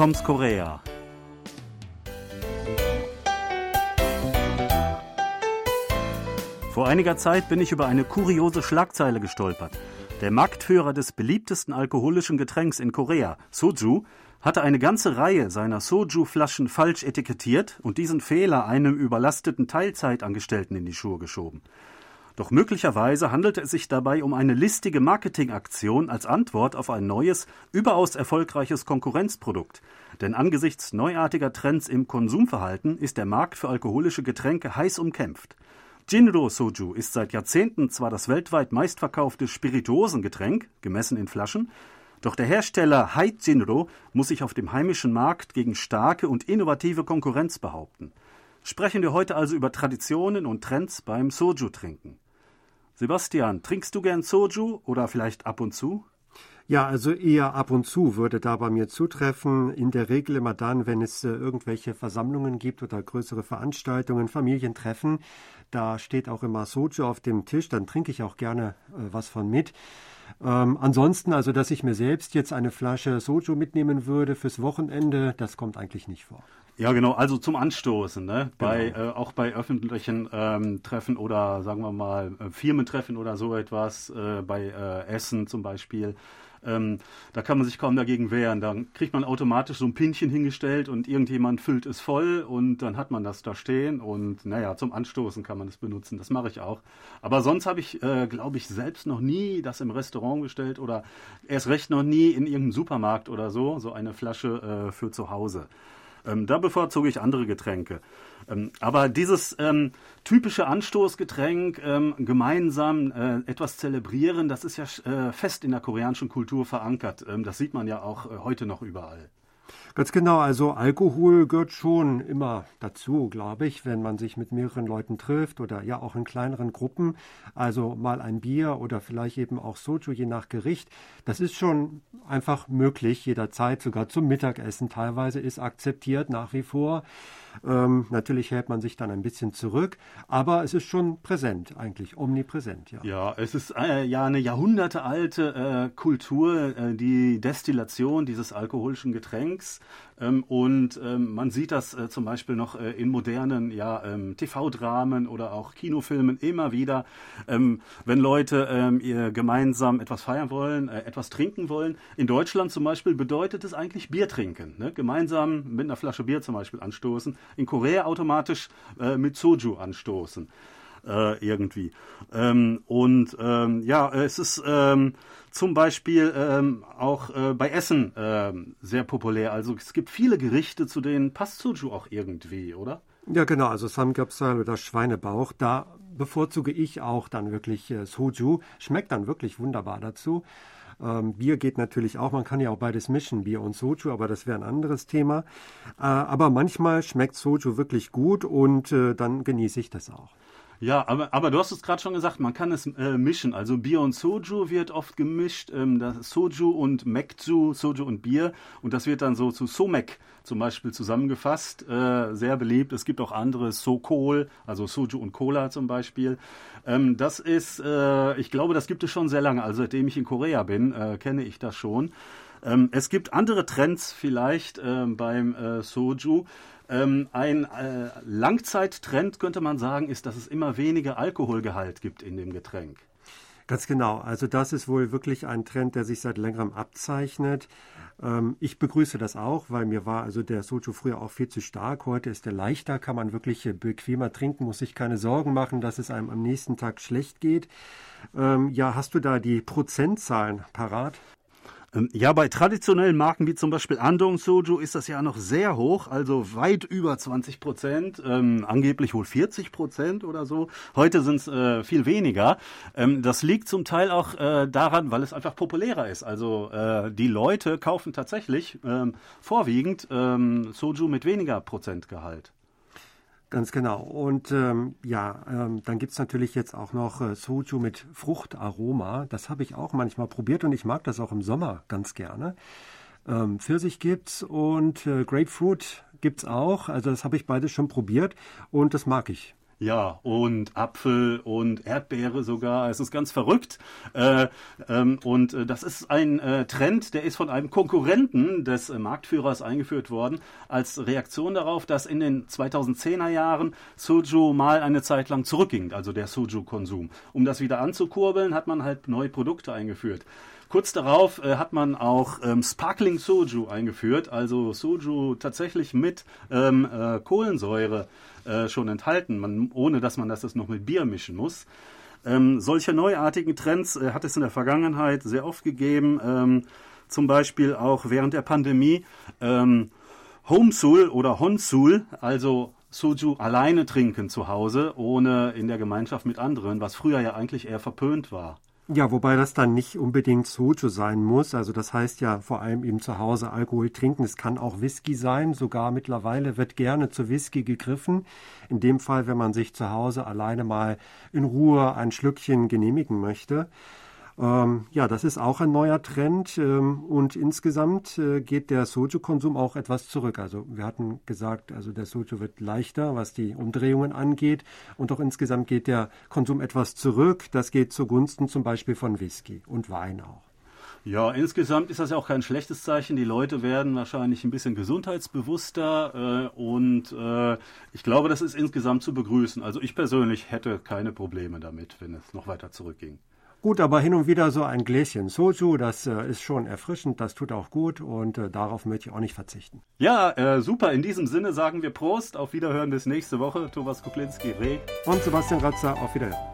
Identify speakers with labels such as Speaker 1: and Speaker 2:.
Speaker 1: Toms Korea. Vor einiger Zeit bin ich über eine kuriose Schlagzeile gestolpert. Der Marktführer des beliebtesten alkoholischen Getränks in Korea, Soju, hatte eine ganze Reihe seiner Soju-Flaschen falsch etikettiert und diesen Fehler einem überlasteten Teilzeitangestellten in die Schuhe geschoben. Doch möglicherweise handelte es sich dabei um eine listige Marketingaktion als Antwort auf ein neues, überaus erfolgreiches Konkurrenzprodukt. Denn angesichts neuartiger Trends im Konsumverhalten ist der Markt für alkoholische Getränke heiß umkämpft. Jinro Soju ist seit Jahrzehnten zwar das weltweit meistverkaufte Spirituosengetränk, gemessen in Flaschen, doch der Hersteller Hai Jinro muss sich auf dem heimischen Markt gegen starke und innovative Konkurrenz behaupten. Sprechen wir heute also über Traditionen und Trends beim Soju-Trinken. Sebastian, trinkst du gern Soju oder vielleicht ab und zu?
Speaker 2: Ja, also eher ab und zu würde da bei mir zutreffen. In der Regel immer dann, wenn es äh, irgendwelche Versammlungen gibt oder größere Veranstaltungen, Familientreffen. Da steht auch immer Soju auf dem Tisch, dann trinke ich auch gerne äh, was von mit. Ähm, ansonsten, also dass ich mir selbst jetzt eine Flasche Soju mitnehmen würde fürs Wochenende, das kommt eigentlich nicht vor.
Speaker 1: Ja, genau, also zum Anstoßen, ne? Genau. Bei, äh, auch bei öffentlichen ähm, Treffen oder sagen wir mal äh, Firmentreffen oder so etwas, äh, bei äh, Essen zum Beispiel. Ähm, da kann man sich kaum dagegen wehren. Dann kriegt man automatisch so ein Pinchen hingestellt und irgendjemand füllt es voll und dann hat man das da stehen und naja, zum Anstoßen kann man es benutzen. Das mache ich auch. Aber sonst habe ich, äh, glaube ich, selbst noch nie das im Restaurant gestellt oder erst recht noch nie in irgendeinem Supermarkt oder so, so eine Flasche äh, für zu Hause. Ähm, da bevorzuge ich andere Getränke. Ähm, aber dieses ähm, typische Anstoßgetränk, ähm, gemeinsam äh, etwas zelebrieren, das ist ja äh, fest in der koreanischen Kultur verankert. Ähm, das sieht man ja auch äh, heute noch überall.
Speaker 2: Ganz genau, also Alkohol gehört schon immer dazu, glaube ich, wenn man sich mit mehreren Leuten trifft oder ja auch in kleineren Gruppen. Also mal ein Bier oder vielleicht eben auch Soju, je nach Gericht. Das ist schon einfach möglich, jederzeit, sogar zum Mittagessen teilweise ist akzeptiert nach wie vor. Ähm, natürlich hält man sich dann ein bisschen zurück, aber es ist schon präsent, eigentlich omnipräsent. Ja,
Speaker 1: ja es ist äh, ja eine jahrhundertealte äh, Kultur, äh, die Destillation dieses alkoholischen Getränks. Ähm, und ähm, man sieht das äh, zum Beispiel noch äh, in modernen ja, ähm, TV-Dramen oder auch Kinofilmen immer wieder, wenn Leute gemeinsam etwas feiern wollen, äh, etwas trinken wollen. In Deutschland zum Beispiel bedeutet es eigentlich Bier trinken. Ne? Gemeinsam mit einer Flasche Bier zum Beispiel anstoßen. In Korea automatisch mit Soju anstoßen äh, irgendwie. Ähm, und ähm, ja, es ist ähm, zum Beispiel ähm, auch äh, bei Essen ähm, sehr populär. Also es gibt viele Gerichte, zu denen passt Soju auch irgendwie, oder?
Speaker 2: Ja, genau. Also Samgyeopsal oder Schweinebauch, da bevorzuge ich auch dann wirklich äh, Soju. Schmeckt dann wirklich wunderbar dazu. Ähm, Bier geht natürlich auch, man kann ja auch beides mischen, Bier und Soju, aber das wäre ein anderes Thema. Äh, aber manchmal schmeckt Soju wirklich gut und äh, dann genieße ich das auch.
Speaker 1: Ja, aber, aber du hast es gerade schon gesagt, man kann es äh, mischen. Also Bier und Soju wird oft gemischt. Ähm, das Soju und Mekju, Soju und Bier. Und das wird dann so zu Somek zum Beispiel zusammengefasst. Äh, sehr beliebt. Es gibt auch andere Sokol, also Soju und Cola zum Beispiel. Ähm, das ist, äh, ich glaube, das gibt es schon sehr lange. Also seitdem ich in Korea bin, äh, kenne ich das schon. Ähm, es gibt andere Trends vielleicht äh, beim äh, Soju. Ähm, ein äh, Langzeittrend könnte man sagen, ist, dass es immer weniger Alkoholgehalt gibt in dem Getränk.
Speaker 2: Ganz genau. Also das ist wohl wirklich ein Trend, der sich seit längerem abzeichnet. Ähm, ich begrüße das auch, weil mir war also der Soju früher auch viel zu stark. Heute ist er leichter, kann man wirklich äh, bequemer trinken, muss sich keine Sorgen machen, dass es einem am nächsten Tag schlecht geht. Ähm, ja, hast du da die Prozentzahlen parat?
Speaker 1: Ähm, ja, bei traditionellen Marken wie zum Beispiel Andong Soju ist das ja noch sehr hoch, also weit über 20 Prozent, ähm, angeblich wohl 40 Prozent oder so. Heute sind es äh, viel weniger. Ähm, das liegt zum Teil auch äh, daran, weil es einfach populärer ist. Also äh, die Leute kaufen tatsächlich ähm, vorwiegend ähm, Soju mit weniger Prozentgehalt.
Speaker 2: Ganz genau. Und ähm, ja, ähm, dann gibt's natürlich jetzt auch noch äh, Soju mit Fruchtaroma. Das habe ich auch manchmal probiert und ich mag das auch im Sommer ganz gerne. Ähm, Pfirsich gibt's und äh, Grapefruit gibt's auch. Also das habe ich beides schon probiert und das mag ich
Speaker 1: Ja, und Apfel und Erdbeere sogar. Es ist ganz verrückt. Äh, ähm, und äh, das ist ein äh, Trend, der ist von einem Konkurrenten des äh, Marktführers eingeführt worden, als Reaktion darauf, dass in den 2010er Jahren Soju mal eine Zeit lang zurückging, also der Soju-Konsum. Um das wieder anzukurbeln, hat man halt neue Produkte eingeführt. Kurz darauf äh, hat man auch ähm, Sparkling Soju eingeführt, also Soju tatsächlich mit ähm, äh, Kohlensäure äh, schon enthalten, man, ohne dass man das noch mit Bier mischen muss. Ähm, solche neuartigen Trends äh, hat es in der Vergangenheit sehr oft gegeben, ähm, zum Beispiel auch während der Pandemie. Ähm, Homesul oder Honsul, also Soju alleine trinken zu Hause, ohne in der Gemeinschaft mit anderen, was früher ja eigentlich eher verpönt war.
Speaker 2: Ja, wobei das dann nicht unbedingt Soju sein muss. Also das heißt ja vor allem eben zu Hause Alkohol trinken. Es kann auch Whisky sein. Sogar mittlerweile wird gerne zu Whisky gegriffen. In dem Fall, wenn man sich zu Hause alleine mal in Ruhe ein Schlückchen genehmigen möchte. Ähm, ja, das ist auch ein neuer Trend ähm, und insgesamt äh, geht der Soju-Konsum auch etwas zurück. Also wir hatten gesagt, also der Soju wird leichter, was die Umdrehungen angeht und auch insgesamt geht der Konsum etwas zurück. Das geht zugunsten zum Beispiel von Whisky und Wein auch.
Speaker 1: Ja, insgesamt ist das ja auch kein schlechtes Zeichen. Die Leute werden wahrscheinlich ein bisschen gesundheitsbewusster äh, und äh, ich glaube, das ist insgesamt zu begrüßen. Also ich persönlich hätte keine Probleme damit, wenn es noch weiter zurückging.
Speaker 2: Gut, aber hin und wieder so ein Gläschen Soju, das äh, ist schon erfrischend, das tut auch gut und äh, darauf möchte ich auch nicht verzichten.
Speaker 1: Ja, äh, super. In diesem Sinne sagen wir Prost. Auf Wiederhören bis nächste Woche. Thomas Kuplinski, Reh.
Speaker 2: Und Sebastian Ratzer, auf Wiederhören.